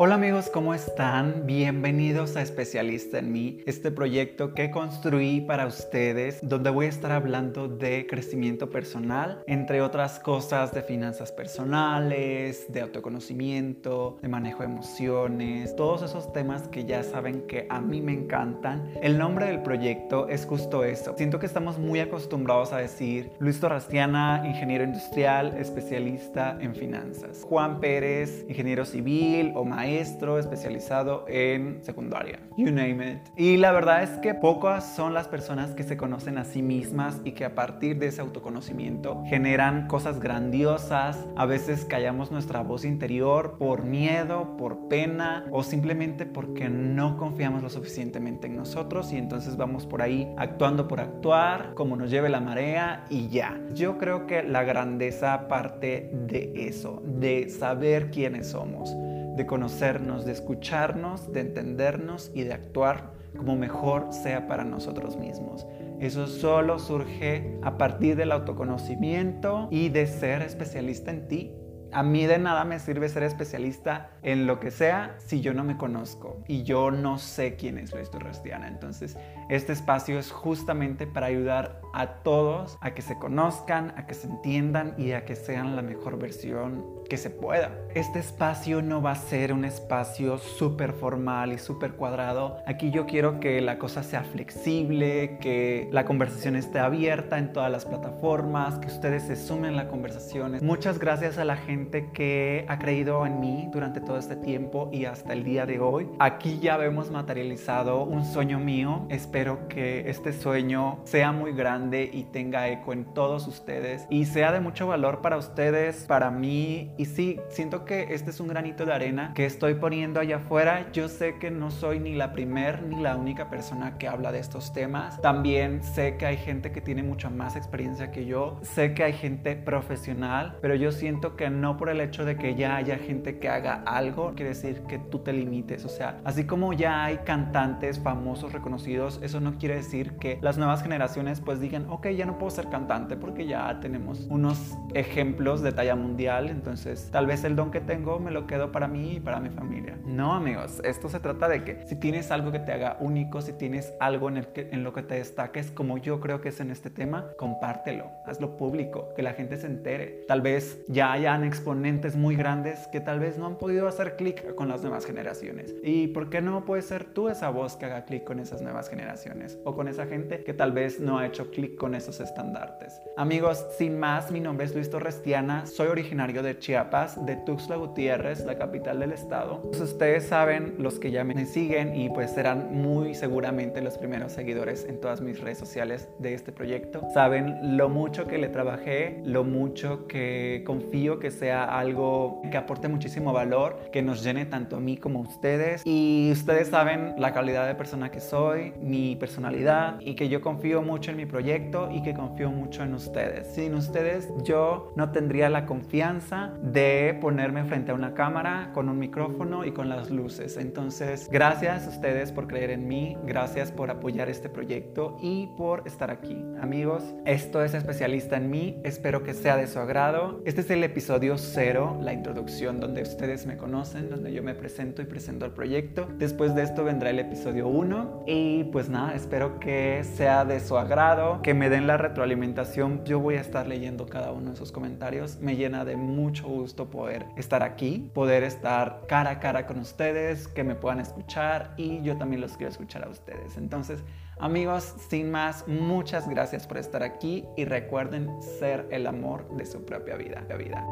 Hola amigos, ¿cómo están? Bienvenidos a Especialista en mí, este proyecto que construí para ustedes, donde voy a estar hablando de crecimiento personal, entre otras cosas de finanzas personales, de autoconocimiento, de manejo de emociones, todos esos temas que ya saben que a mí me encantan. El nombre del proyecto es justo eso. Siento que estamos muy acostumbrados a decir Luis Torrastiana, ingeniero industrial, especialista en finanzas. Juan Pérez, ingeniero civil o maestro maestro especializado en secundaria. You name it. Y la verdad es que pocas son las personas que se conocen a sí mismas y que a partir de ese autoconocimiento generan cosas grandiosas. A veces callamos nuestra voz interior por miedo, por pena o simplemente porque no confiamos lo suficientemente en nosotros y entonces vamos por ahí actuando por actuar, como nos lleve la marea y ya. Yo creo que la grandeza parte de eso, de saber quiénes somos de conocernos, de escucharnos, de entendernos y de actuar como mejor sea para nosotros mismos. Eso solo surge a partir del autoconocimiento y de ser especialista en ti. A mí de nada me sirve ser especialista en lo que sea si yo no me conozco y yo no sé quién es Luis Torrestiana. Entonces, este espacio es justamente para ayudar a todos a que se conozcan, a que se entiendan y a que sean la mejor versión que se pueda. Este espacio no va a ser un espacio súper formal y súper cuadrado. Aquí yo quiero que la cosa sea flexible, que la conversación esté abierta en todas las plataformas, que ustedes se sumen a la conversación. Muchas gracias a la gente que ha creído en mí durante todo este tiempo y hasta el día de hoy. Aquí ya vemos materializado un sueño mío. Espero que este sueño sea muy grande y tenga eco en todos ustedes y sea de mucho valor para ustedes, para mí y sí, siento que este es un granito de arena que estoy poniendo allá afuera. Yo sé que no soy ni la primer ni la única persona que habla de estos temas. También sé que hay gente que tiene mucha más experiencia que yo. Sé que hay gente profesional, pero yo siento que no por el hecho de que ya haya gente que haga algo, quiere decir que tú te limites. O sea, así como ya hay cantantes famosos, reconocidos, eso no quiere decir que las nuevas generaciones pues digan, ok, ya no puedo ser cantante porque ya tenemos unos ejemplos de talla mundial. Entonces, tal vez el don que tengo me lo quedo para mí y para mi familia. No, amigos, esto se trata de que si tienes algo que te haga único, si tienes algo en, el que, en lo que te destaques, como yo creo que es en este tema, compártelo, hazlo público, que la gente se entere. Tal vez ya hayan exponentes muy grandes que tal vez no han podido hacer clic con las nuevas generaciones. ¿Y por qué no puedes ser tú esa voz que haga clic con esas nuevas generaciones? O con esa gente que tal vez no ha hecho clic con esos estandartes. Amigos, sin más, mi nombre es Luis Torrestiana, soy originario de Chiapas de Tuxtla Gutiérrez, la capital del estado. Pues ustedes saben, los que ya me siguen y pues serán muy seguramente los primeros seguidores en todas mis redes sociales de este proyecto, saben lo mucho que le trabajé, lo mucho que confío que sea algo que aporte muchísimo valor, que nos llene tanto a mí como a ustedes. Y ustedes saben la calidad de persona que soy, mi personalidad y que yo confío mucho en mi proyecto y que confío mucho en ustedes. Sin ustedes yo no tendría la confianza de ponerme frente a una cámara con un micrófono y con las luces. Entonces, gracias a ustedes por creer en mí, gracias por apoyar este proyecto y por estar aquí. Amigos, esto es especialista en mí, espero que sea de su agrado. Este es el episodio cero, la introducción donde ustedes me conocen, donde yo me presento y presento el proyecto. Después de esto vendrá el episodio 1 y pues nada, espero que sea de su agrado, que me den la retroalimentación. Yo voy a estar leyendo cada uno de sus comentarios, me llena de mucho gusto poder estar aquí, poder estar cara a cara con ustedes, que me puedan escuchar y yo también los quiero escuchar a ustedes. Entonces, amigos, sin más, muchas gracias por estar aquí y recuerden ser el amor de su propia vida. vida.